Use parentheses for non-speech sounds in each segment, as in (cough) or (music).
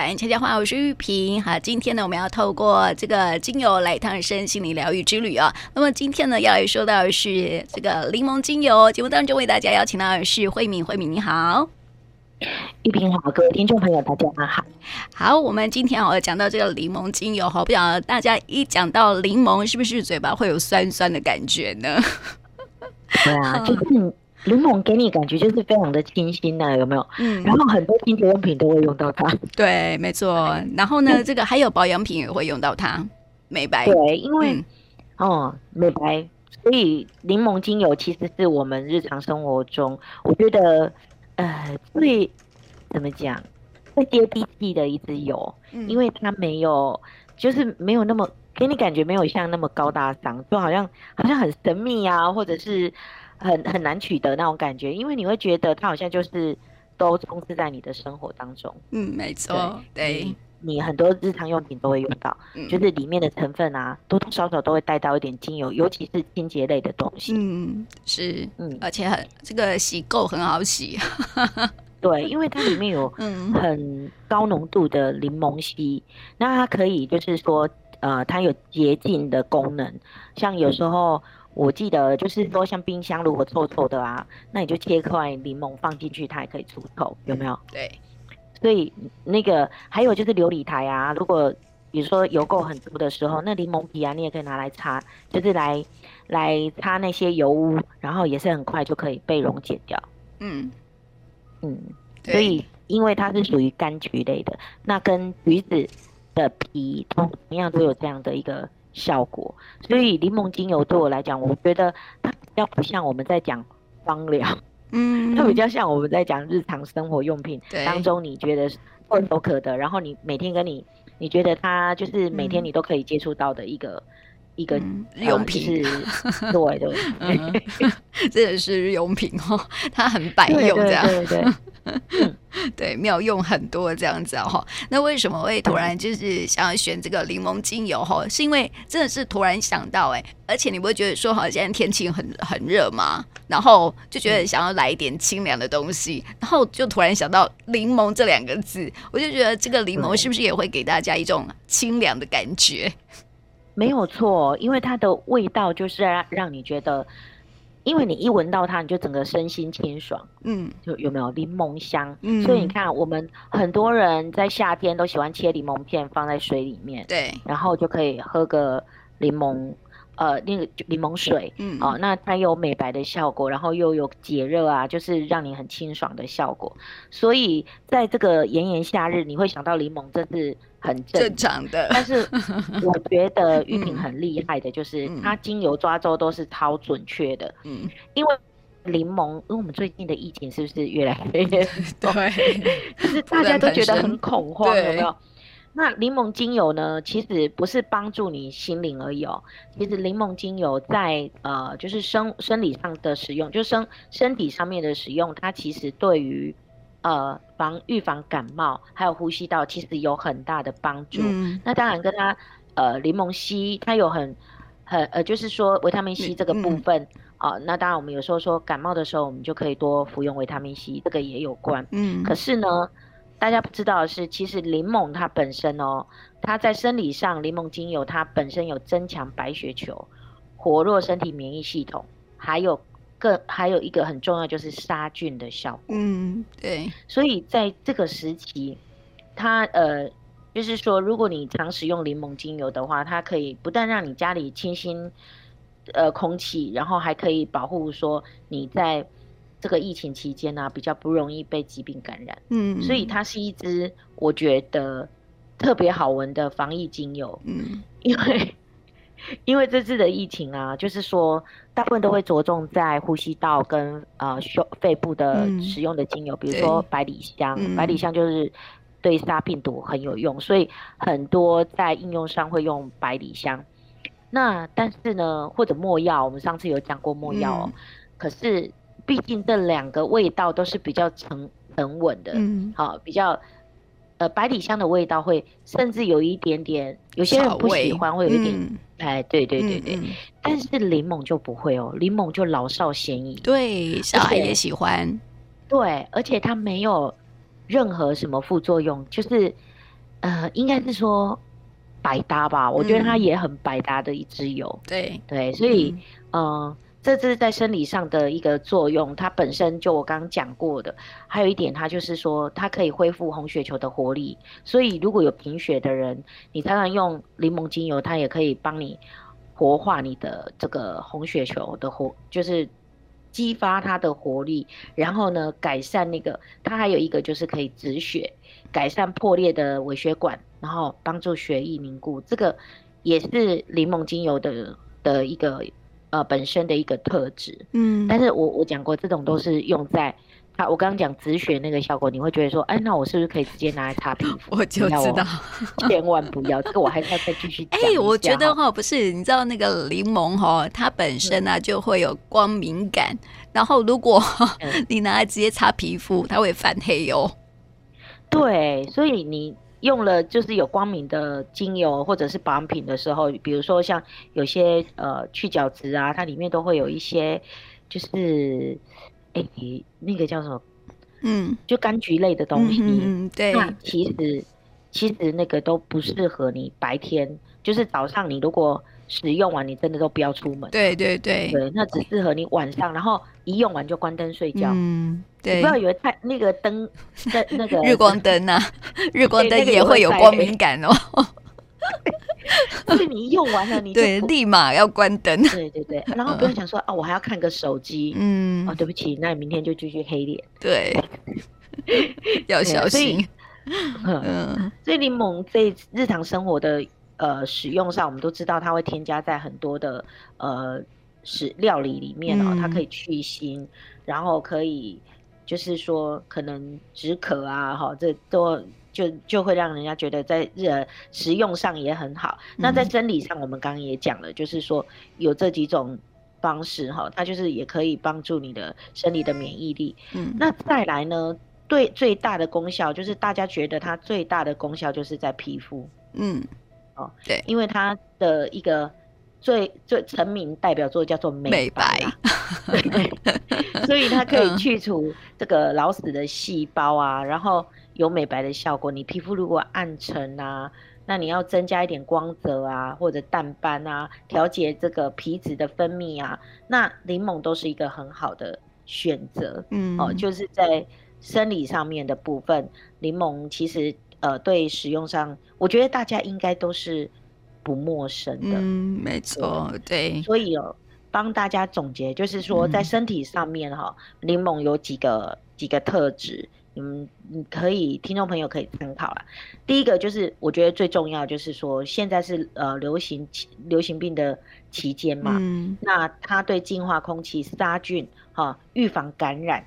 百家话，我是玉萍。好，今天呢，我们要透过这个精油来一趟身心灵疗愈之旅啊。那么今天呢，要来说到的是这个柠檬精油。节目当中为大家邀请到的是慧敏，慧敏你好，玉萍好，各位听众朋友大家好。好，我们今天要讲到这个柠檬精油，好，不晓得大家一讲到柠檬，是不是嘴巴会有酸酸的感觉呢？对啊，就是。柠檬给你感觉就是非常的清新呐、啊，有没有？嗯，然后很多清洁用品都会用到它。对，没错。然后呢，这个还有保养品也会用到它，美白。对，因为、嗯、哦，美白，所以柠檬精油其实是我们日常生活中，我觉得呃最怎么讲，最接地气的一支油，嗯、因为它没有，就是没有那么给你感觉没有像那么高大上，就好像好像很神秘啊，或者是。很很难取得那种感觉，因为你会觉得它好像就是都充斥在你的生活当中。嗯，没错，对，对你很多日常用品都会用到，嗯、就是里面的成分啊，多多少少都会带到一点精油，尤其是清洁类的东西。嗯，是，嗯，而且很这个洗垢很好洗。(laughs) 对，因为它里面有很高浓度的柠檬烯，嗯、那它可以就是说，呃，它有洁净的功能，像有时候。嗯我记得就是说，像冰箱如果臭臭的啊，那你就切块柠檬放进去，它也可以除臭，有没有？对。所以那个还有就是琉璃台啊，如果比如说油垢很多的时候，那柠檬皮啊，你也可以拿来擦，就是来来擦那些油污，然后也是很快就可以被溶解掉。嗯嗯。所以因为它是属于柑橘类的，那跟橘子的皮同样都有这样的一个。效果，所以柠檬精油对我来讲，我觉得它比较不像我们在讲芳疗，嗯，它比较像我们在讲日常生活用品当中，你觉得唾手可得，然后你每天跟你，你觉得它就是每天你都可以接触到的一个。一个用品，对 (laughs) 对，真的 (laughs) 是日用品哦，(laughs) 它很百用这样，对对对，对，妙用很多这样子哦。那为什么会突然就是想要选这个柠檬精油哈？是因为真的是突然想到哎，而且你不会觉得说好像现在天气很很热嘛，然后就觉得想要来一点清凉的东西，然后就突然想到柠檬这两个字，我就觉得这个柠檬是不是也会给大家一种清凉的感觉？没有错，因为它的味道就是让让你觉得，因为你一闻到它，你就整个身心清爽，嗯，就有没有柠檬香？嗯，所以你看，我们很多人在夏天都喜欢切柠檬片放在水里面，对，然后就可以喝个柠檬，呃，那个柠檬水，嗯，哦，那它有美白的效果，然后又有解热啊，就是让你很清爽的效果。所以在这个炎炎夏日，你会想到柠檬，这是。很正，正常的，但是 (laughs) 我觉得玉萍很厉害的，就是它精油抓周都是超准确的。嗯，因为柠檬，因为我们最近的疫情是不是越来越 (laughs) 多？对，(laughs) 就是大家都觉得很恐慌，有没有？那柠檬精油呢？其实不是帮助你心灵而已哦。其实柠檬精油在呃，就是生生理上的使用，就生身体上面的使用，它其实对于。呃，防预防感冒，还有呼吸道，其实有很大的帮助。嗯、那当然，跟它呃，柠檬烯，它有很很呃，就是说维他命 C 这个部分啊。那当然，我们有时候说感冒的时候，我们就可以多服用维他命 C，这个也有关。嗯。可是呢，大家不知道的是，其实柠檬它本身哦，它在生理上，柠檬精油它本身有增强白血球、活络身体免疫系统，还有。更还有一个很重要，就是杀菌的效果。嗯，对。所以在这个时期，它呃，就是说，如果你常使用柠檬精油的话，它可以不但让你家里清新呃空气，然后还可以保护说你在这个疫情期间呢、啊，比较不容易被疾病感染。嗯，所以它是一支我觉得特别好闻的防疫精油。嗯，因为。因为这次的疫情啊，就是说大部分都会着重在呼吸道跟呃胸肺部的使用的精油，嗯、比如说百里香，对百里香就是对杀病毒很有用，嗯、所以很多在应用上会用百里香。那但是呢，或者墨药，我们上次有讲过墨药，嗯、可是毕竟这两个味道都是比较沉沉稳的，嗯，好比较。呃，百里香的味道会甚至有一点点，有些人不喜欢，会有一点，嗯、哎，对对对对。嗯嗯、但是柠檬就不会哦，柠檬就老少咸宜，对，小孩也喜欢。对，而且它没有任何什么副作用，就是呃，应该是说百搭吧，嗯、我觉得它也很百搭的一支油。对对，所以嗯。呃这是在生理上的一个作用，它本身就我刚刚讲过的，还有一点，它就是说它可以恢复红血球的活力。所以如果有贫血的人，你常常用柠檬精油，它也可以帮你活化你的这个红血球的活，就是激发它的活力。然后呢，改善那个，它还有一个就是可以止血，改善破裂的微血管，然后帮助血液凝固。这个也是柠檬精油的的一个。呃，本身的一个特质，嗯，但是我我讲过，这种都是用在它，我刚刚讲止血那个效果，你会觉得说，哎，那我是不是可以直接拿来擦皮肤？(laughs) 我就知道，(laughs) 千万不要，这个我还是要再继续讲。哎、欸，我觉得哈，不是，你知道那个柠檬哈，它本身呢、啊、就会有光敏感，然后如果 (laughs) 你拿来直接擦皮肤，它会泛黑哟。对，所以你。用了就是有光敏的精油或者是保养品的时候，比如说像有些呃去角质啊，它里面都会有一些就是哎、欸、那个叫什么，嗯，就柑橘类的东西，嗯，对，那其实其实那个都不适合你白天，就是早上你如果。使用完你真的都不要出门。对对对，对，那只适合你晚上，然后一用完就关灯睡觉。嗯，对。你不要以为太那个灯的那个 (laughs) 日光灯呐、啊，日光灯也会有光敏感哦。所以你一用完了，你就对立马要关灯。对对对，(laughs) 然后不要想说啊，我还要看个手机。嗯。哦，对不起，那你明天就继续黑脸。(laughs) 对。要小心。嗯。所以柠檬在日常生活的。呃，使用上我们都知道它会添加在很多的呃食料理里面哦，嗯、它可以去腥，然后可以就是说可能止渴啊，哈，这都就就会让人家觉得在日食用上也很好。嗯、那在生理上，我们刚刚也讲了，就是说有这几种方式哈，它就是也可以帮助你的生理的免疫力。嗯，那再来呢，对最大的功效就是大家觉得它最大的功效就是在皮肤。嗯。对，因为它的一个最最成名代表作叫做美白，美白对，(laughs) 所以它可以去除这个老死的细胞啊，嗯、然后有美白的效果。你皮肤如果暗沉啊，那你要增加一点光泽啊，或者淡斑啊，调节这个皮脂的分泌啊，那柠檬都是一个很好的选择。嗯，哦，就是在生理上面的部分，柠檬其实。呃，对使用上，我觉得大家应该都是不陌生的。嗯，没错，对。所以哦，帮大家总结，就是说在身体上面哈，嗯、柠檬有几个几个特质，你们你可以听众朋友可以参考啦。第一个就是我觉得最重要，就是说现在是呃流行流行病的期间嘛，嗯、那它对净化空气、杀菌哈、预防感染、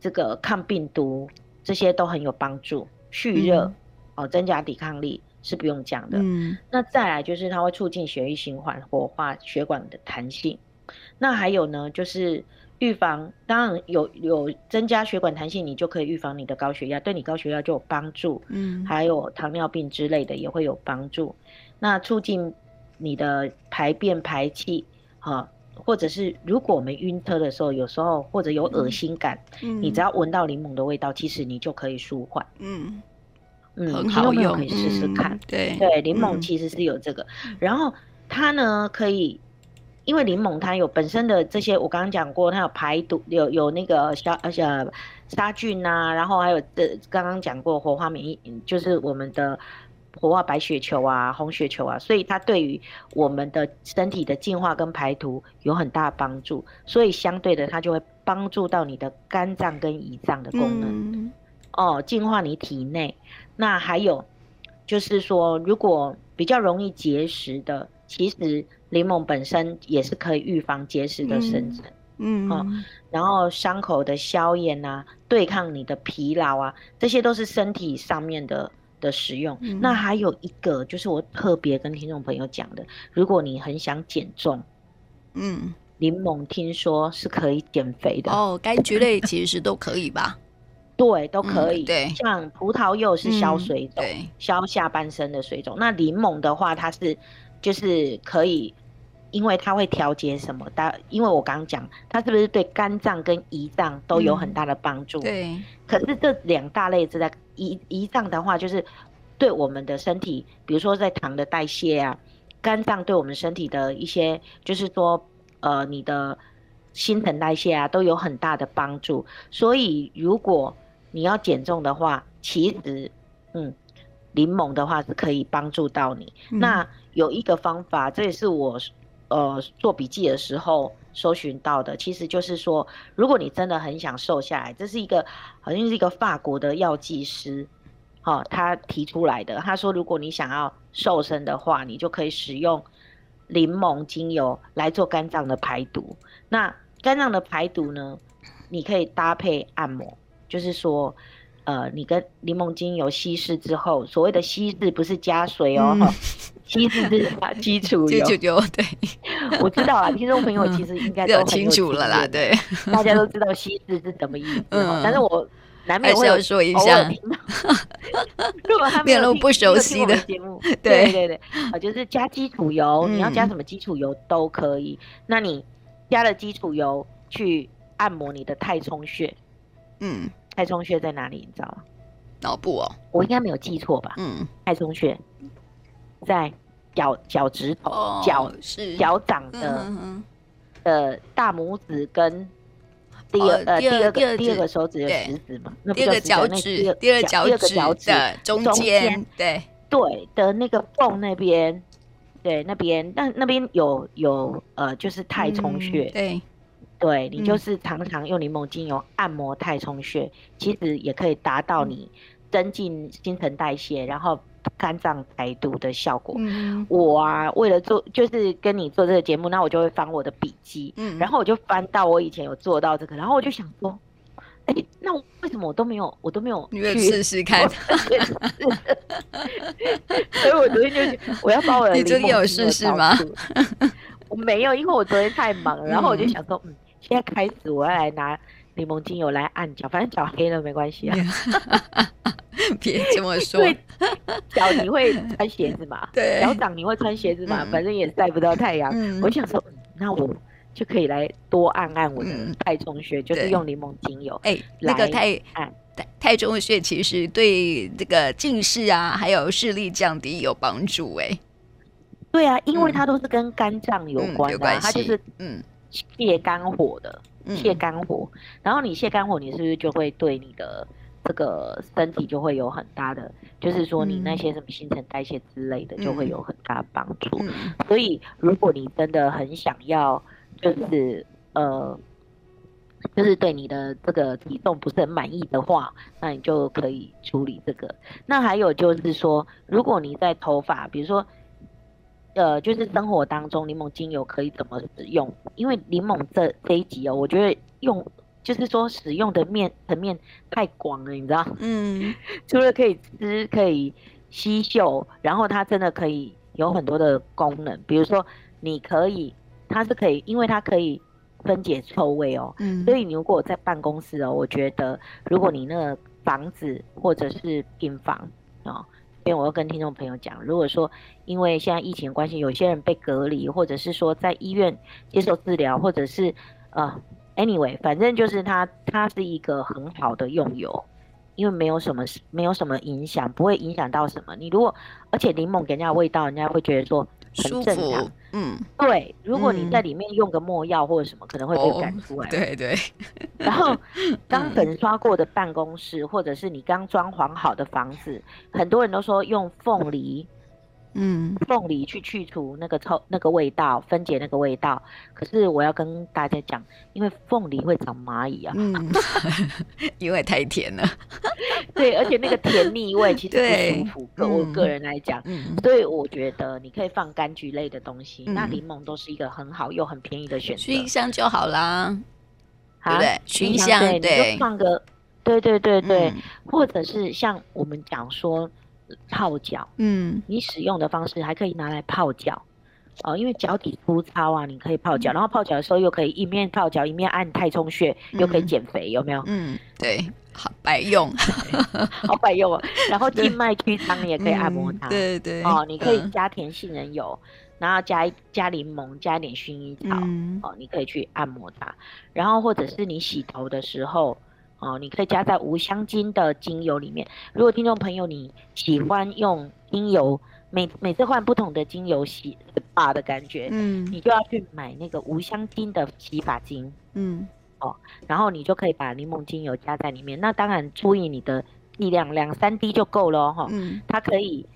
这个抗病毒这些都很有帮助，蓄热。嗯哦，增加抵抗力是不用讲的。嗯，那再来就是它会促进血液循环，活化血管的弹性。那还有呢，就是预防，当然有有增加血管弹性，你就可以预防你的高血压，对你高血压就有帮助。嗯，还有糖尿病之类的也会有帮助。那促进你的排便排气，哈、哦，或者是如果我们晕车的时候，有时候或者有恶心感，嗯，你只要闻到柠檬的味道，其实你就可以舒缓。嗯。嗯，很好用，可以试试看。嗯、对对，柠檬其实是有这个，嗯、然后它呢可以，因为柠檬它有本身的这些，我刚刚讲过，它有排毒，有有那个消而且杀菌啊，然后还有这刚刚讲过活化免疫，就是我们的活化白血球啊、红血球啊，所以它对于我们的身体的净化跟排毒有很大帮助，所以相对的它就会帮助到你的肝脏跟胰脏的功能。嗯哦，净化你体内。那还有，就是说，如果比较容易结石的，其实柠檬本身也是可以预防结石的生成。嗯，哦，然后伤口的消炎啊，对抗你的疲劳啊，这些都是身体上面的的使用。嗯、那还有一个，就是我特别跟听众朋友讲的，如果你很想减重，嗯，柠檬听说是可以减肥的。哦，柑橘类其实都可以吧？对，都可以。嗯、对，像葡萄柚是消水肿，嗯、消下半身的水肿。那柠檬的话，它是就是可以，因为它会调节什么？但因为我刚刚讲，它是不是对肝脏跟胰脏都有很大的帮助？嗯、对。可是这两大类是在胰胰脏的话，就是对我们的身体，比如说在糖的代谢啊，肝脏对我们身体的一些，就是说，呃，你的新陈代谢啊，都有很大的帮助。所以，如果你要减重的话，其实，嗯，柠檬的话是可以帮助到你。嗯、那有一个方法，这也是我呃做笔记的时候搜寻到的，其实就是说，如果你真的很想瘦下来，这是一个好像是一个法国的药剂师，好、哦，他提出来的。他说，如果你想要瘦身的话，你就可以使用柠檬精油来做肝脏的排毒。那肝脏的排毒呢，你可以搭配按摩，就是说。呃，你跟柠檬精油稀释之后，所谓的稀释不是加水哦，嗯、稀释是把基 (laughs) 础油。基础油，对，我知道啊，听众朋友其实应该都清楚了啦，对，大家都知道稀释是什么意思，嗯、但是我难免会有说一下，如果他 (laughs) 没有不熟悉的节目，对对对，啊，就是加基础油，嗯、你要加什么基础油都可以。那你加了基础油去按摩你的太冲穴，嗯。太冲穴在哪里？你知道吗？脑部哦，我应该没有记错吧？嗯，太冲穴在脚脚趾头、脚是脚掌的呃大拇指跟第二呃第二个第二个手指的食指嘛，那第二个脚趾第二脚趾的中间对对的那个缝那边，对那边那那边有有呃就是太冲穴对。对，你就是常常用柠檬精油按摩太冲穴，嗯、其实也可以达到你增进新陈代谢，然后肝脏排毒的效果。嗯、我啊，为了做就是跟你做这个节目，那我就会翻我的笔记，嗯、然后我就翻到我以前有做到这个，然后我就想说，哎、欸，那我为什么我都没有，我都没有去试试看？(laughs) (laughs) 所以我昨天就我要把我的柠檬精油，你有试试吗？(laughs) 我没有，因为我昨天太忙了，然后我就想说，嗯。现在开始，我要来拿柠檬精油来按脚，反正脚黑了没关系啊。(laughs) 别这么说，脚你会穿鞋子嘛？(laughs) 对，脚掌你会穿鞋子嘛？反正也晒不到太阳。我想说，那我就可以来多按按我的太冲穴，就是用柠檬精油。哎，那个太按太太冲穴其实对这个近视啊，还有视力降低有帮助。哎，对啊，因为它都是跟肝脏有关的，它就是嗯。泻肝火的，泻肝火，嗯、然后你泻肝火，你是不是就会对你的这个身体就会有很大的，就是说你那些什么新陈代谢之类的，就会有很大的帮助。嗯、所以如果你真的很想要，就是呃，就是对你的这个体重不是很满意的话，那你就可以处理这个。那还有就是说，如果你在头发，比如说。呃，就是生活当中柠檬精油可以怎么使用？因为柠檬这这一集哦，我觉得用就是说使用的面层面太广了，你知道？嗯，(laughs) 除了可以吃，可以吸嗅，然后它真的可以有很多的功能，比如说你可以，它是可以，因为它可以分解臭味哦。嗯，所以你如果在办公室哦，我觉得如果你那个房子或者是病房哦。因为我要跟听众朋友讲，如果说因为现在疫情关系，有些人被隔离，或者是说在医院接受治疗，或者是呃，anyway，反正就是它它是一个很好的用油，因为没有什么没有什么影响，不会影响到什么。你如果而且柠檬给人家味道，人家会觉得说。很正常，嗯，对。如果你在里面用个墨药或者什么，嗯、可能会被赶出来。对对。然后刚粉刷过的办公室，或者是你刚装潢好的房子，很多人都说用凤梨。嗯，凤梨去去除那个臭那个味道，分解那个味道。可是我要跟大家讲，因为凤梨会长蚂蚁啊，嗯，(laughs) 因为太甜了。(laughs) 对，而且那个甜蜜味其实不舒服。个我个人来讲，嗯，所以我觉得你可以放柑橘类的东西，嗯、那柠檬都是一个很好又很便宜的选择。熏香就好啦，好对不对？熏香对，对你就放个，对对对对，嗯、或者是像我们讲说。泡脚，嗯，你使用的方式还可以拿来泡脚，哦，因为脚底粗糙啊，你可以泡脚，嗯、然后泡脚的时候又可以一面泡脚一面按太冲穴，嗯、又可以减肥，有没有？嗯，对，好百用，(laughs) 好百用哦。然后静脉曲张也可以按摩它，对对，哦，你可以加甜杏仁油，嗯、然后加加柠檬，加一点薰衣草，嗯、哦，你可以去按摩它。然后或者是你洗头的时候。哦，你可以加在无香精的精油里面。如果听众朋友你喜欢用精油，每每次换不同的精油洗发的感觉，嗯，你就要去买那个无香精的洗发精，嗯，哦，然后你就可以把柠檬精油加在里面。那当然注意你的力量，两三滴就够了哈。嗯，它可以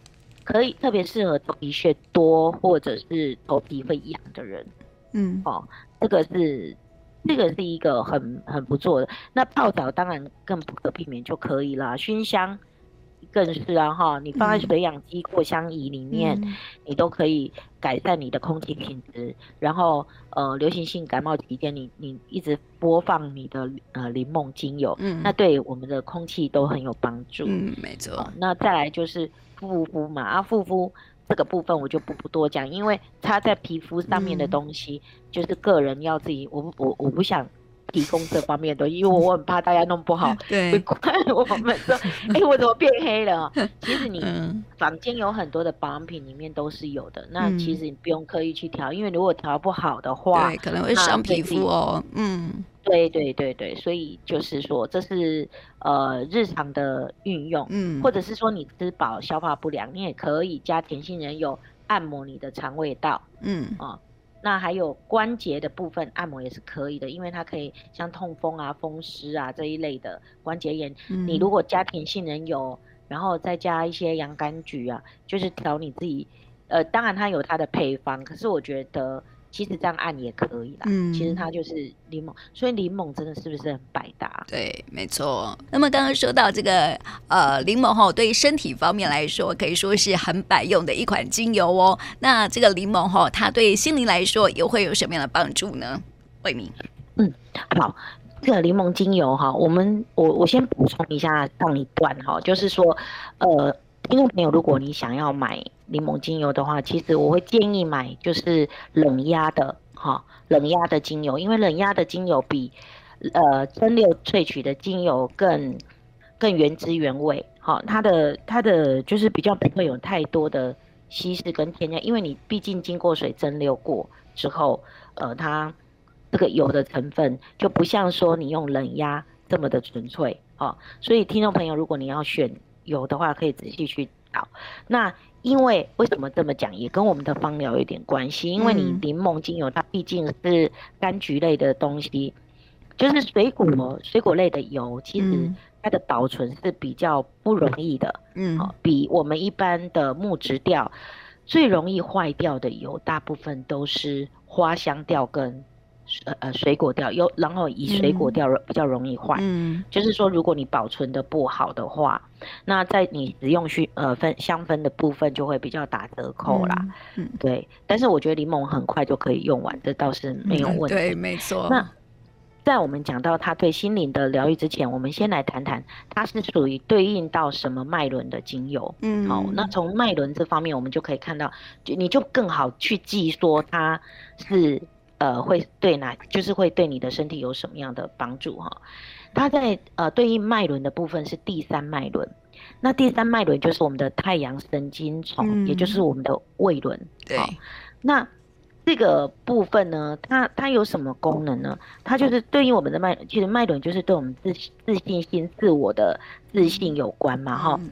可以特别适合头皮屑多或者是头皮会痒的人，嗯，哦，这个是。这个是一个很很不错的，那泡澡当然更不可避免就可以了，熏香更是啊哈，你放在水养机扩香仪里面，嗯、你都可以改善你的空气品质。然后呃，流行性感冒期间，你你一直播放你的呃柠檬精油，嗯，那对我们的空气都很有帮助。嗯，没错。呃、那再来就是护肤嘛，啊护肤。这个部分我就不不多讲，因为擦在皮肤上面的东西，就是个人要自己，我我我不想提供这方面的，因为我很怕大家弄不好，(laughs) 对，会怪我们说，哎，我怎么变黑了？(laughs) 其实你房间有很多的保养品里面都是有的，那其实你不用刻意去调，因为如果调不好的话，对，可能会伤皮肤哦，嗯。对对对对，所以就是说，这是呃日常的运用，嗯，或者是说你吃饱消化不良，你也可以加甜杏仁油按摩你的肠胃道，嗯。啊、哦，那还有关节的部分按摩也是可以的，因为它可以像痛风啊、风湿啊这一类的关节炎，嗯、你如果加甜杏仁油，然后再加一些洋甘菊啊，就是调你自己，呃，当然它有它的配方，可是我觉得。其实这样按也可以啦。嗯，其实它就是柠檬，所以柠檬真的是不是很百搭？对，没错。那么刚刚说到这个呃柠檬哈，对身体方面来说可以说是很百用的一款精油哦。那这个柠檬哈，它对心灵来说又会有什么样的帮助呢？慧明，嗯，好，这个柠檬精油哈，我们我我先补充一下上一段哈，就是说呃。听众朋友，如果你想要买柠檬精油的话，其实我会建议买就是冷压的哈，冷压的精油，因为冷压的精油比呃蒸馏萃取的精油更更原汁原味，好，它的它的就是比较不会有太多的稀释跟添加，因为你毕竟经过水蒸馏过之后，呃，它这个油的成分就不像说你用冷压这么的纯粹，好，所以听众朋友，如果你要选。有的话可以仔细去找。那因为为什么这么讲，也跟我们的芳疗有点关系。因为你柠檬精油它毕竟是柑橘类的东西，就是水果水果类的油，其实它的保存是比较不容易的。嗯，比我们一般的木质调最容易坏掉的油，大部分都是花香调跟。呃呃，水果掉有，然后以水果掉比较容易坏，嗯，就是说如果你保存的不好的话，那在你使用去呃分香氛的部分就会比较打折扣啦，嗯，对。但是我觉得柠檬很快就可以用完，这倒是没有问题，对，没错。那在我们讲到它对心灵的疗愈之前，我们先来谈谈它是属于对应到什么脉轮的精油，嗯，好，那从脉轮这方面，我们就可以看到，就你就更好去记说它是。呃，会对哪，就是会对你的身体有什么样的帮助哈？它在呃对应脉轮的部分是第三脉轮，那第三脉轮就是我们的太阳神经丛，嗯、也就是我们的胃轮。对，那这个部分呢，它它有什么功能呢？它就是对应我们的脉，其实脉轮就是对我们自自信心、自我的自信有关嘛哈。嗯、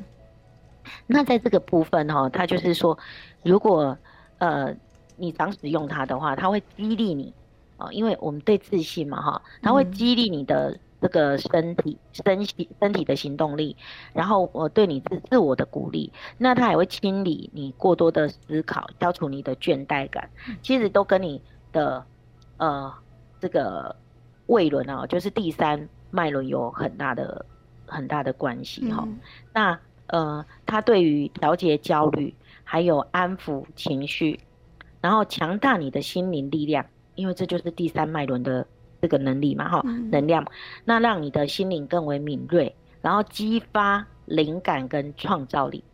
那在这个部分哈，它就是说，如果呃。你常使用它的话，它会激励你啊，因为我们对自信嘛，哈，它会激励你的这个身体、身体、身体的行动力，然后我对你自自我的鼓励，那它也会清理你过多的思考，消除你的倦怠感，其实都跟你的呃这个胃轮啊，就是第三脉轮有很大的很大的关系哈。嗯、那呃，它对于调节焦虑，还有安抚情绪。然后强大你的心灵力量，因为这就是第三脉轮的这个能力嘛，哈，能量，那让你的心灵更为敏锐，然后激发灵感跟创造力。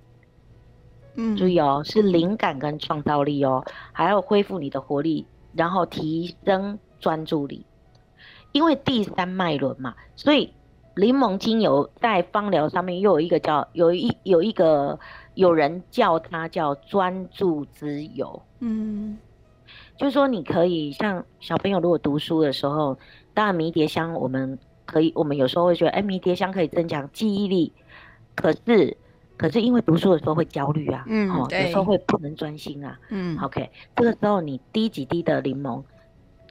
嗯，注意哦，是灵感跟创造力哦，还要恢复你的活力，然后提升专注力。因为第三脉轮嘛，所以柠檬精油在芳疗上面又有一个叫有一有一个。有人叫它叫专注之友，嗯，就是说你可以像小朋友如果读书的时候，当然迷迭香我们可以，我们有时候会觉得，哎，迷迭香可以增强记忆力，可是，可是因为读书的时候会焦虑啊，嗯，哦，有时候会不能专心啊，嗯，OK，这个时候你滴几滴的柠檬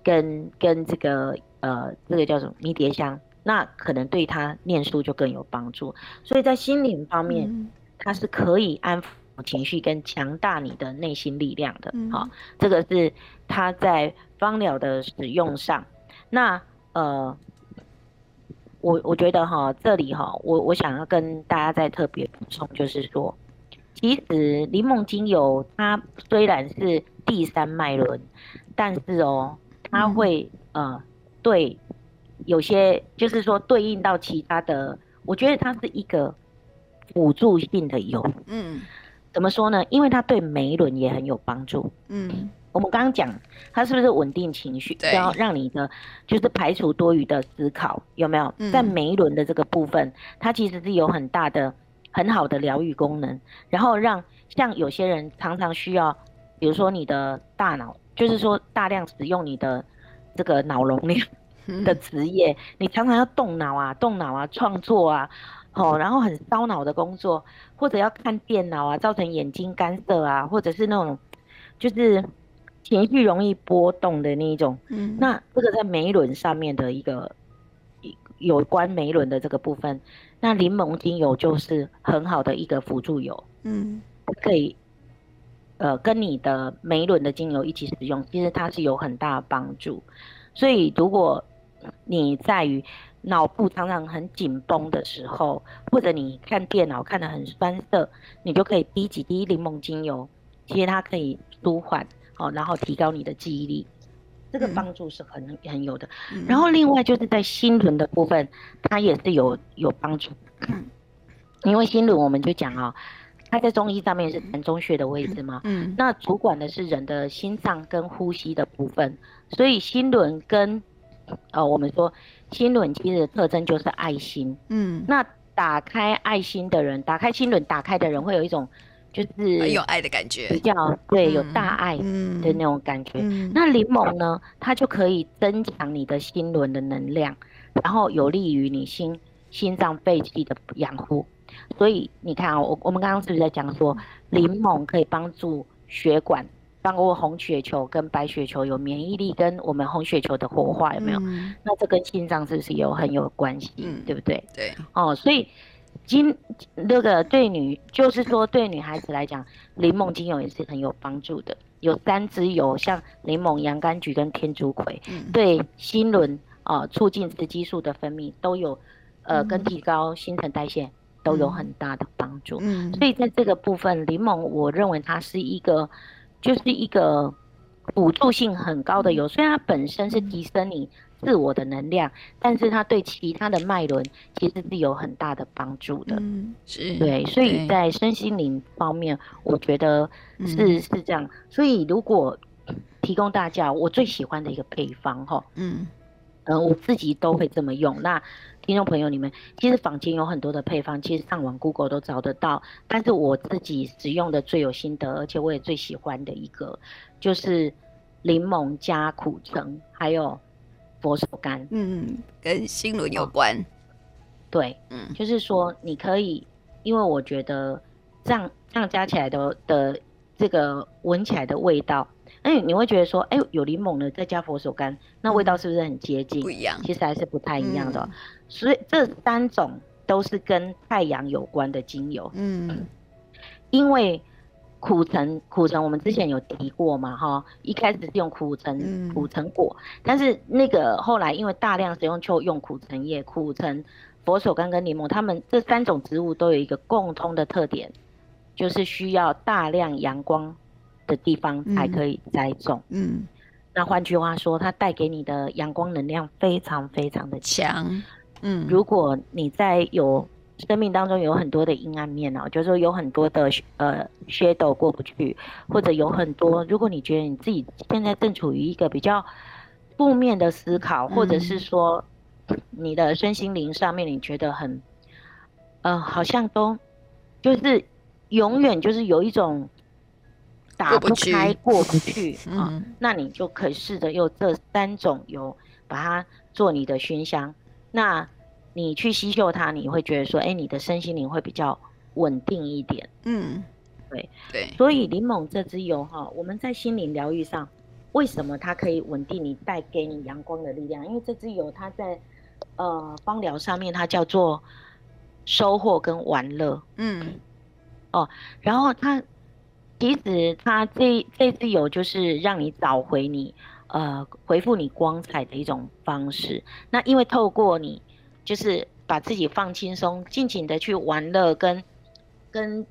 跟，跟跟这个呃，这个叫什么迷迭香，那可能对他念书就更有帮助。所以在心灵方面，嗯、它是可以安抚情绪跟强大你的内心力量的，好、这个是它在芳疗的使用上，那呃。我我觉得哈，这里哈，我我想要跟大家再特别补充，就是说，其实柠檬精油它虽然是第三脉轮，但是哦，它会呃对有些就是说对应到其他的，我觉得它是一个辅助性的油。嗯，怎么说呢？因为它对每一轮也很有帮助。嗯。我们刚刚讲，它是不是稳定情绪，要让你的就是排除多余的思考，有没有？在每一轮的这个部分，它其实是有很大的、很好的疗愈功能，然后让像有些人常常需要，比如说你的大脑，就是说大量使用你的这个脑容量的职业，你常常要动脑啊、动脑啊、创作啊，哦，然后很烧脑的工作，或者要看电脑啊，造成眼睛干涩啊，或者是那种就是。情绪容易波动的那一种，嗯，那这个在眉轮上面的一个有关眉轮的这个部分，那柠檬精油就是很好的一个辅助油，嗯，可以呃跟你的眉轮的精油一起使用，其实它是有很大的帮助。所以如果你在于脑部常常很紧绷的时候，或者你看电脑看得很酸涩，你就可以滴几滴柠檬精油，其实它可以舒缓。哦，然后提高你的记忆力，这个帮助是很很有的。然后另外就是在心轮的部分，它也是有有帮助。因为心轮我们就讲啊，它在中医上面是膻中穴的位置嘛，嗯，那主管的是人的心脏跟呼吸的部分，所以心轮跟呃我们说心轮其实的特征就是爱心，嗯，那打开爱心的人，打开心轮打开的人会有一种。就是很有爱的感觉，比较对，有大爱的那种感觉。嗯嗯、那柠檬呢，它就可以增强你的心轮的能量，然后有利于你心心脏肺气的养护。所以你看啊，我我们刚刚是不是在讲说，柠檬可以帮助血管，包括红血球跟白血球有免疫力，跟我们红血球的活化有没有？嗯、那这跟心脏是不是有很有关系？嗯、对不对？对。哦，所以。精那个对女，就是说对女孩子来讲，柠檬精油也是很有帮助的。有三支油，像柠檬、洋甘菊跟天竺葵，嗯、对心轮啊、呃，促进雌激素的分泌都有，呃，跟提高新陈代谢都有很大的帮助。嗯，所以在这个部分，柠檬我认为它是一个，就是一个辅助性很高的油，虽然它本身是提升你。自我的能量，但是它对其他的脉轮其实是有很大的帮助的。嗯，是对，所以在身心灵方面，我觉得是、嗯、是这样。所以如果提供大家我最喜欢的一个配方哈，嗯嗯、呃，我自己都会这么用。那听众朋友，你们其实坊间有很多的配方，其实上网 Google 都找得到。但是我自己使用的最有心得，而且我也最喜欢的一个，就是柠檬加苦橙，还有。佛手柑，嗯，跟心轮有关，对，嗯，就是说你可以，因为我觉得这样这样加起来的的这个闻起来的味道，哎，你会觉得说，哎，有柠檬的再加佛手柑，那味道是不是很接近？不一样，其实还是不太一样的。嗯，所以这三种都是跟太阳有关的精油，嗯，因为。苦橙，苦橙我们之前有提过嘛，哈，一开始是用苦橙，苦橙果，嗯、但是那个后来因为大量使用就用苦橙叶、苦橙、佛手柑跟柠檬，它们这三种植物都有一个共通的特点，就是需要大量阳光的地方才可以栽种。嗯，嗯那换句话说，它带给你的阳光能量非常非常的强。嗯，如果你在有生命当中有很多的阴暗面哦，就是说有很多的呃 shadow 过不去，或者有很多，如果你觉得你自己现在正处于一个比较负面的思考，或者是说你的身心灵上面你觉得很呃好像都就是永远就是有一种打不开过不 (laughs) 去啊，嗯、那你就可以试着用这三种油把它做你的熏香。那你去吸嗅它，你会觉得说，哎、欸，你的身心灵会比较稳定一点。嗯，对对。所以柠檬这支油哈，我们在心灵疗愈上，为什么它可以稳定你，带给你阳光的力量？因为这支油它在呃芳疗上面，它叫做收获跟玩乐。嗯，哦，然后它其实他这这次有就是让你找回你。呃，回复你光彩的一种方式。那因为透过你，就是把自己放轻松，尽情的去玩乐，跟跟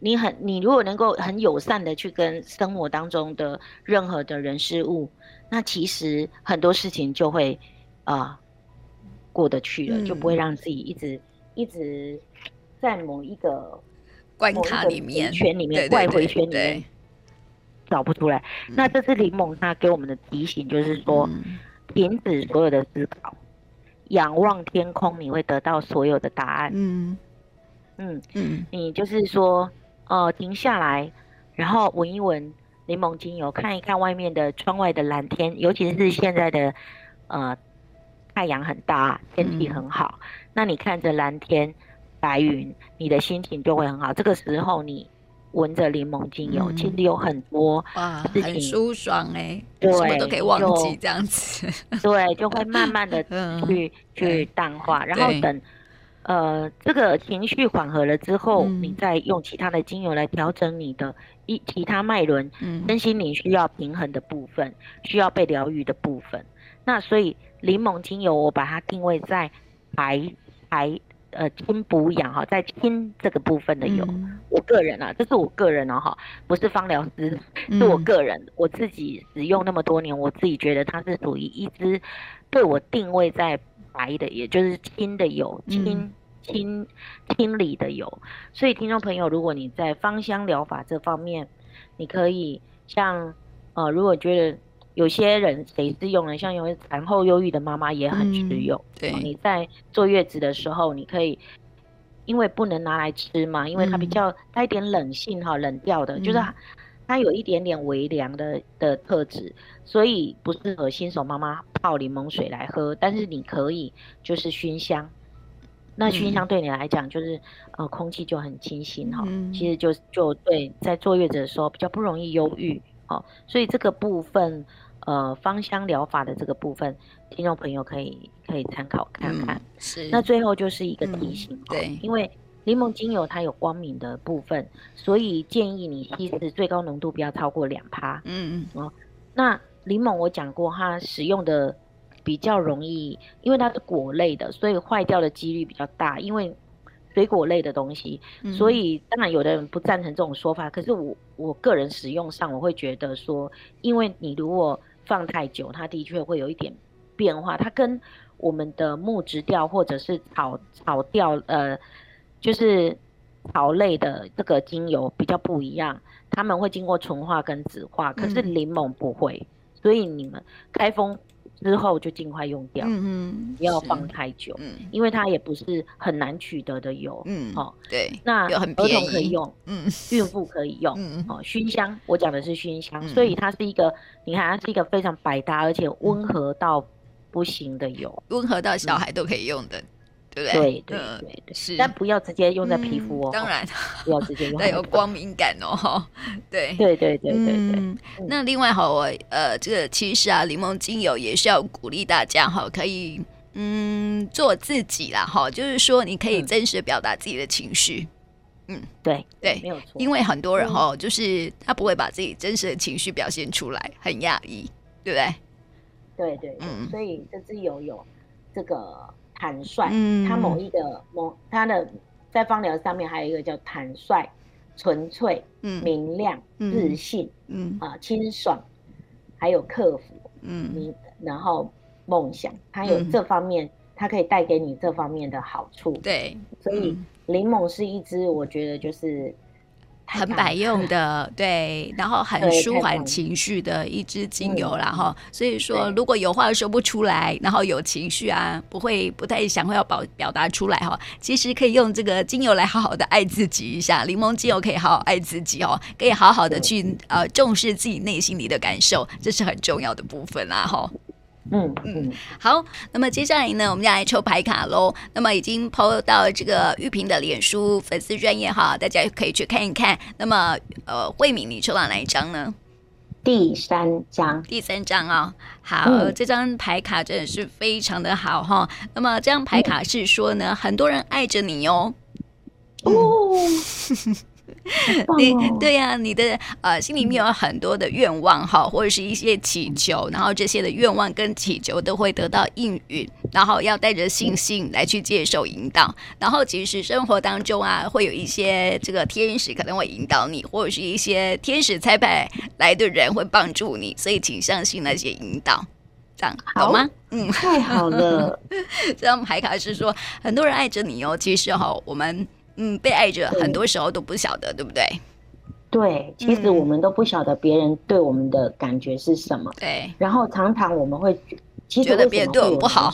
你很，你如果能够很友善的去跟生活当中的任何的人事物，那其实很多事情就会啊、呃、过得去了，嗯、就不会让自己一直一直在某一个关卡里面、圈里面、外回圈里面。找不出来，那这是柠檬他给我们的提醒，就是说，停止所有的思考，仰望天空，你会得到所有的答案。嗯。嗯嗯，你就是说，呃，停下来，然后闻一闻柠檬精油，看一看外面的窗外的蓝天，尤其是现在的呃太阳很大，天气很好，那你看着蓝天白云，你的心情就会很好。这个时候你。闻着柠檬精油，嗯、其实有很多哇，很舒爽哎、欸，对，什么都可以忘记这样子，对，就会慢慢的 (laughs) 去、嗯、去淡化，然后等呃这个情绪缓和了之后，嗯、你再用其他的精油来调整你的一其他脉轮，嗯，身心灵需要平衡的部分，需要被疗愈的部分，那所以柠檬精油我把它定位在排排。呃，轻补养哈，在轻这个部分的油，嗯、我个人啊，这是我个人哦、啊、哈，不是芳疗师，是我个人，嗯、我自己使用那么多年，我自己觉得它是属于一支对我定位在白的，也就是轻的油，轻轻清理的油。所以听众朋友，如果你在芳香疗法这方面，你可以像呃，如果觉得。有些人谁是用呢，像因为产后忧郁的妈妈也很适用。嗯、对，你在坐月子的时候，你可以，因为不能拿来吃嘛，因为它比较带一点冷性哈，冷调的，嗯、就是它，它有一点点微凉的的特质，所以不适合新手妈妈泡柠檬水来喝。但是你可以就是熏香，那熏香对你来讲就是、嗯、呃空气就很清新哈，嗯、其实就就对在坐月子的时候比较不容易忧郁。所以这个部分，呃，芳香疗法的这个部分，听众朋友可以可以参考看看。嗯、是。那最后就是一个提醒，嗯、对，因为柠檬精油它有光敏的部分，所以建议你稀释最高浓度不要超过两趴。嗯嗯。哦，那柠檬我讲过，它使用的比较容易，因为它是果类的，所以坏掉的几率比较大，因为。水果类的东西，所以当然有的人不赞成这种说法。嗯、可是我我个人使用上，我会觉得说，因为你如果放太久，它的确会有一点变化。它跟我们的木质调或者是草草调，呃，就是草类的这个精油比较不一样，他们会经过纯化跟酯化，可是柠檬不会。嗯、所以你们开封。之后就尽快用掉，嗯嗯，不要放太久，嗯，因为它也不是很难取得的油，嗯，哦，对，那儿童可以用，嗯，孕妇可以用，嗯，哦，熏香，我讲的是熏香，所以它是一个，你看它是一个非常百搭而且温和到不行的油，温和到小孩都可以用的。对不对？对对对对，是，但不要直接用在皮肤哦。当然，不要直接用，(laughs) 带有光敏感哦。对对对对对对。那另外哈，我呃，这个其实啊，柠檬精油也是要鼓励大家哈，可以嗯做自己啦哈，就是说你可以真实表达自己的情绪。嗯，对对，没有错。因为很多人哈，就是他不会把自己真实的情绪表现出来，很压抑，对不对？对对，嗯，所以这支油有这个。坦率，嗯。它某一个某它的在芳疗上面还有一个叫坦率、纯粹、明亮、自信，嗯。啊清爽，还有克服，嗯。你然后梦想，它有这方面，它可以带给你这方面的好处。对，所以柠檬是一支，我觉得就是。很百用的，对，然后很舒缓情绪的一支精油，然后所以说，如果有话说不出来，然后有情绪啊，不会不太想会要表表达出来哈，其实可以用这个精油来好好的爱自己一下，柠檬精油可以好好爱自己哦，可以好好的去呃重视自己内心里的感受，这是很重要的部分啦哈。嗯嗯，好，那么接下来呢，我们要来抽牌卡喽。那么已经 PO 到这个玉萍的脸书粉丝专页哈，大家可以去看一看。那么呃，慧敏，你抽到哪一张呢？第三张，第三张啊、哦，好，嗯、这张牌卡真的是非常的好哈。那么这张牌卡是说呢，嗯、很多人爱着你哦。哦。(laughs) (laughs) 你对呀、啊，你的呃心里面有很多的愿望哈，或者是一些祈求，然后这些的愿望跟祈求都会得到应允，然后要带着信心来去接受引导。然后其实生活当中啊，会有一些这个天使可能会引导你，或者是一些天使差派来的人会帮助你，所以请相信那些引导，这样好，懂吗？嗯，太好了。这张牌卡是说很多人爱着你哦，其实哈，我们。嗯，被爱着，很多时候都不晓得，对，不对？对，其实我们都不晓得别人对我们的感觉是什么。对，然后常常我们会其实觉得别人对我们不好。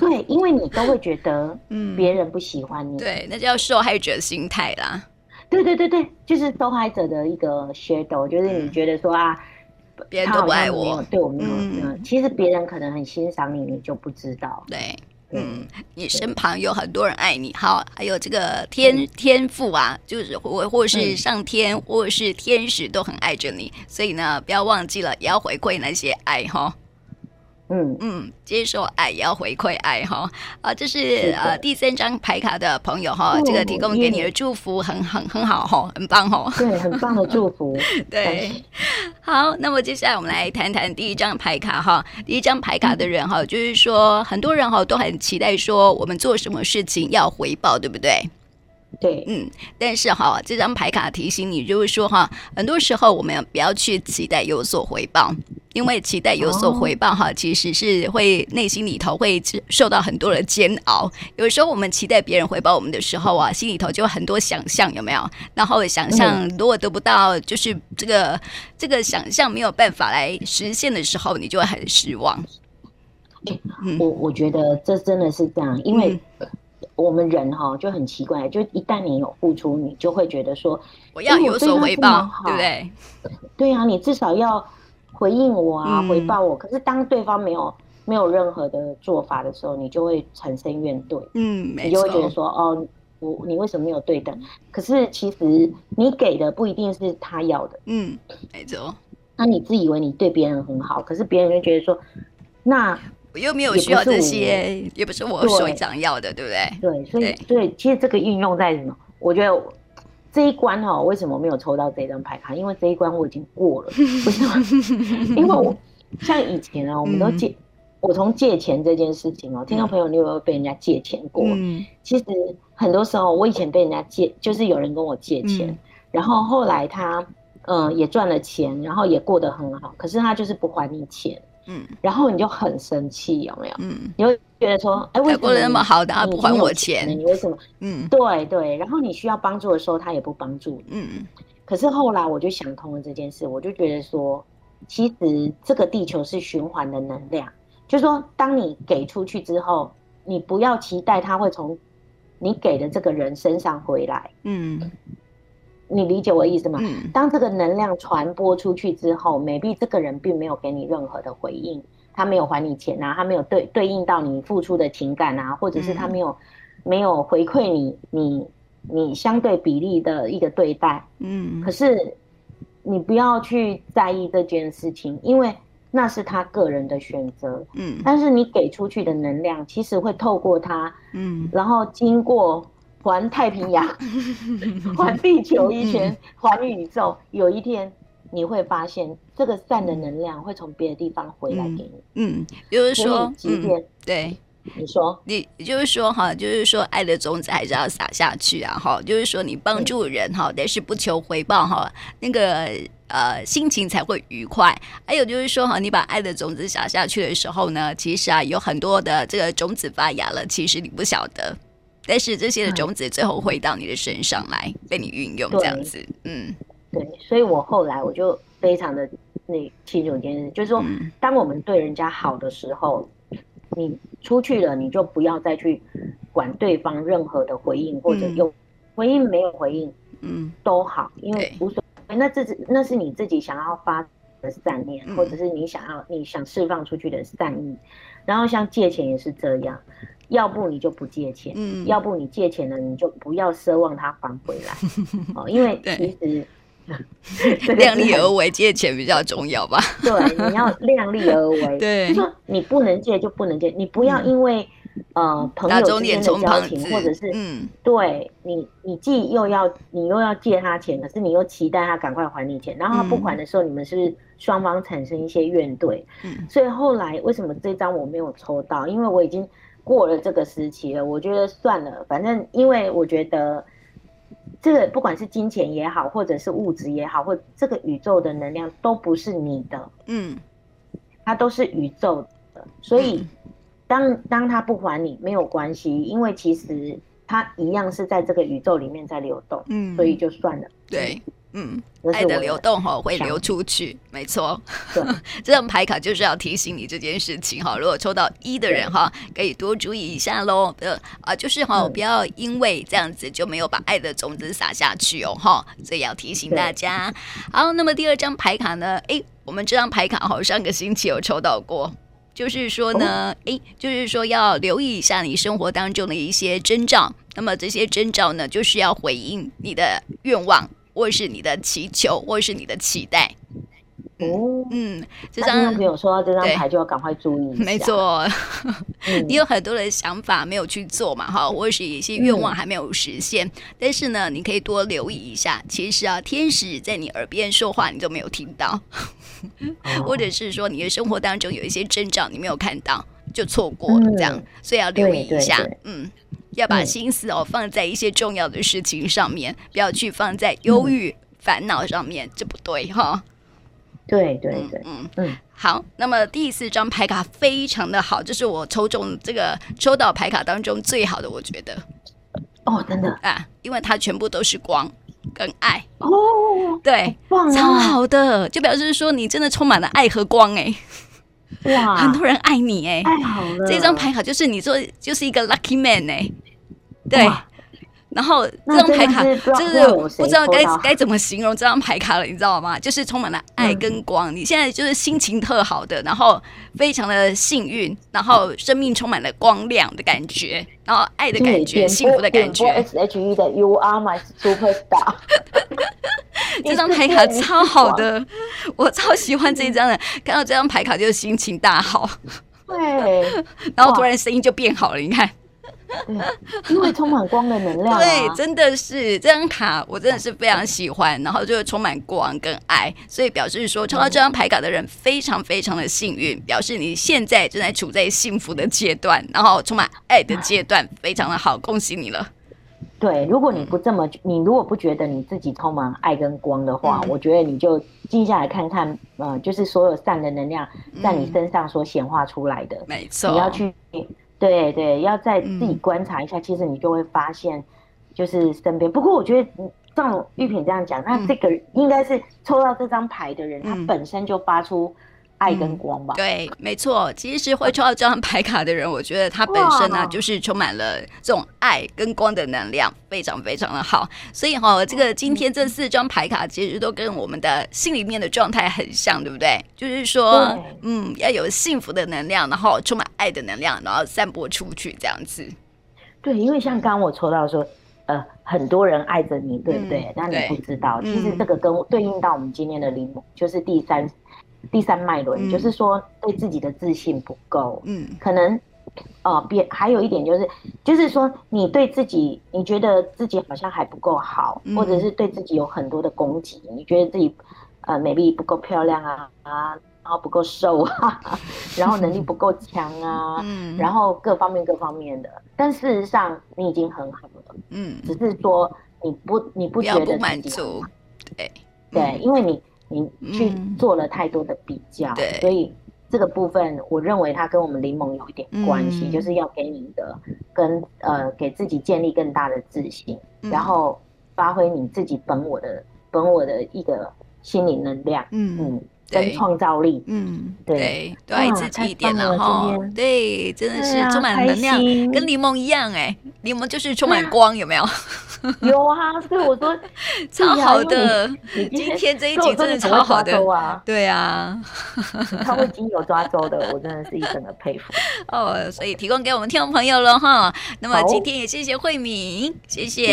对，因为你都会觉得，(laughs) 嗯，别人不喜欢你。嗯、对，那叫受害者心态啦。对对对对，就是受害者的一个 shadow，就是你觉得说啊，别人都不爱我，对我没有嗯，嗯，其实别人可能很欣赏你，你就不知道。对。嗯，你身旁有很多人爱你，好，还有这个天天父啊，就是或或是上天，或是天使都很爱着你，所以呢，不要忘记了，也要回馈那些爱哈。嗯。嗯，接受爱也要回馈爱哈。啊，这是，是呃第三张牌卡的朋友哈，这个提供给你的祝福很很很好哈，很棒哈，对，很棒的祝福。(laughs) 对，好，那么接下来我们来谈谈第一张牌卡哈，第一张牌卡的人哈，就是说很多人哈都很期待说我们做什么事情要回报，对不对？对，嗯，但是哈，这张牌卡提醒你，就是说哈，很多时候我们不要去期待有所回报，因为期待有所回报哈，其实是会内心里头会受到很多的煎熬。有时候我们期待别人回报我们的时候啊，心里头就很多想象，有没有？然后想象如果得不到，就是这个这个想象没有办法来实现的时候，你就会很失望。嗯，我我觉得这真的是这样，因为。我们人哈就很奇怪，就一旦你有付出，你就会觉得说我要有所回报，对不对？对啊，你至少要回应我啊，嗯、回报我。可是当对方没有没有任何的做法的时候，你就会产生怨怼。嗯，没错。你就会觉得说哦，我你为什么没有对等？可是其实你给的不一定是他要的。嗯，没错。那你自以为你对别人很好，可是别人就觉得说那。我又没有需要这些，也不，是我所想要的，对，不对？对，所以对，其实这个运用在什么？我觉得这一关哈、喔，为什么没有抽到这张牌卡？因为这一关我已经过了，为什么？因为我像以前啊、喔，(laughs) 我们都借，嗯、我从借钱这件事情哦、喔，听到朋友，你有没有被人家借钱过？嗯，其实很多时候我以前被人家借，就是有人跟我借钱，嗯、然后后来他嗯、呃、也赚了钱，然后也过得很好，可是他就是不还你钱。嗯，然后你就很生气，有没有？嗯，你会觉得说，哎，为什么过得那么好的，他不还我钱？你为什么？嗯，对对。然后你需要帮助的时候，他也不帮助你。嗯。可是后来我就想通了这件事，我就觉得说，其实这个地球是循环的能量，就是说，当你给出去之后，你不要期待他会从你给的这个人身上回来。嗯。你理解我的意思吗？嗯，当这个能量传播出去之后，maybe 这个人并没有给你任何的回应，他没有还你钱啊，他没有对对应到你付出的情感啊，或者是他没有、嗯、没有回馈你你你相对比例的一个对待。嗯，可是你不要去在意这件事情，因为那是他个人的选择。嗯，但是你给出去的能量其实会透过他，嗯，然后经过。环太平洋，(laughs) 环地球一圈，环宇宙。有一天，你会发现这个善的能量会从别的地方回来给你。嗯，就是说，即便对你说，你就是说哈，就是说，爱的种子还是要撒下去啊！哈，就是说，你帮助人哈，但是不求回报哈，那个呃心情才会愉快。还有就是说哈，你把爱的种子撒下去的时候呢，其实啊，有很多的这个种子发芽了，其实你不晓得。但是这些的种子最后回到你的身上来，被你运用这样子，嗯，对，所以我后来我就非常的那清楚一件事，就是说，当我们对人家好的时候，你出去了，你就不要再去管对方任何的回应，或者有回应没有回应，嗯，都好，因为无所谓，那这是那是你自己想要发的善念，或者是你想要你想释放出去的善意。然后像借钱也是这样，要不你就不借钱，嗯，要不你借钱了你就不要奢望他还回来，哦，因为 (laughs) 其实。(laughs) 量力而为，借钱比较重要吧？(laughs) 对，你要量力而为。对，就说你不能借就不能借，你不要因为、嗯、呃朋友之间的交情，或者是嗯，对你，你既又要你又要借他钱，可是你又期待他赶快还你钱，然后他不还的时候，你们是双方产生一些怨怼？嗯，所以后来为什么这张我没有抽到？因为我已经过了这个时期了，我觉得算了，反正因为我觉得。这个不管是金钱也好，或者是物质也好，或这个宇宙的能量都不是你的，嗯，它都是宇宙的，所以当当他不还你没有关系，因为其实它一样是在这个宇宙里面在流动，嗯，所以就算了，对。嗯，爱的流动哈会流出去，没错。(laughs) 这张牌卡就是要提醒你这件事情哈。如果抽到一的人哈，可以多注意一下喽。呃啊，就是哈，不要因为这样子就没有把爱的种子撒下去哦哈。所以要提醒大家。好，那么第二张牌卡呢？哎，我们这张牌卡好上个星期有抽到过，就是说呢，哎，就是说要留意一下你生活当中的一些征兆。那么这些征兆呢，就是要回应你的愿望。或是你的祈求，或是你的期待。哦，嗯，这张朋友说到这张牌就要赶快注意。没错，(laughs) 你有很多的想法没有去做嘛，哈，或是一些愿望还没有实现，嗯，但是呢，你可以多留意一下。其实啊，天使在你耳边说话，你都没有听到，哦，(laughs) 或者是说你的生活当中有一些征兆你没有看到，就错过了这样，嗯，所以要留意一下。对对对，嗯。要把心思哦放在一些重要的事情上面，不要去放在忧郁、烦恼上面，这不对哈。对对对，嗯嗯。好，那么第四张牌卡非常的好，这是我抽中这个抽到牌卡当中最好的，我觉得。哦，真的啊，因为它全部都是光跟爱哦，对，超好的，就表示说你真的充满了爱和光哎。哇，很多人爱你哎，太好了！这张牌卡就是你做，就是一个 lucky man 哎，对。然后这张牌卡就是不知道该该怎么形容这张牌卡了，你知道吗？就是充满了爱跟光。你现在就是心情特好的，然后非常的幸运，然后生命充满了光亮的感觉，然后爱的感觉，幸福的感觉。S H E 的 You are my superstar。(laughs) (laughs) 这张牌卡超好的，(laughs) 我超喜欢这一张的。看到这张牌卡就心情大好，对，(laughs) 然后突然声音就变好了，你看。对，因为充满光的能量，啊。对，真的是这张卡，我真的是非常喜欢。然后就充满光跟爱，所以表示说抽到这张牌卡的人非常非常的幸运，表示你现在正在处在幸福的阶段，然后充满爱的阶段，非常的好，恭喜你了。对，如果你不这么，你如果不觉得你自己充满爱跟光的话，嗯、我觉得你就静下来看看，呃，就是所有善的能量在你身上所显化出来的，嗯、没。错，你要去，对对，要再自己观察一下，嗯、其实你就会发现，就是身边。不过我觉得，像玉萍这样讲，那这个应该是抽到这张牌的人，嗯、他本身就发出。爱跟光吧，嗯、对，没错。其实会抽到这张牌卡的人，我觉得他本身呢，就是充满了这种爱跟光的能量，非常非常的好。所以哈、哦，这个今天这四张牌卡其实都跟我们的心里面的状态很像，对不对？就是说，嗯，要有幸福的能量，然后充满爱的能量，然后散播出去，这样子。对，因为像刚刚我抽到说，呃，很多人爱着你，对不对？嗯、但你不知道，其实这个跟对应到我们今天的灵，就是第三。第三脉轮、嗯、就是说，对自己的自信不够，嗯，可能，呃，别还有一点就是，就是说你对自己，你觉得自己好像还不够好，嗯、或者是对自己有很多的攻击，你觉得自己，呃，maybe 不够漂亮啊啊，然后不够瘦啊，(laughs) 然后能力不够强啊，(laughs) 嗯，然后各方面各方面的，但事实上你已经很好了，嗯，只是说你不你不觉得自己不满足，对。对，嗯、因为你。你去做了太多的比较，嗯、所以这个部分我认为它跟我们灵盟有一点关系，嗯、就是要给你的跟呃给自己建立更大的自信，嗯、然后发挥你自己本我的本我的一个心理能量。嗯。嗯，跟创造力。嗯，对，多爱自己一点了哈。对，真的是充满能量，跟柠檬一样哎，柠檬就是充满光，有没有？有啊，所以我说 (laughs) 超好的。今天这一集真的超好的啊！对啊，(laughs) 他会精油抓周的，我真的是一整个佩服 (laughs) 哦。所以提供给我们听众朋友了哈。那么今天也谢谢慧敏，谢谢。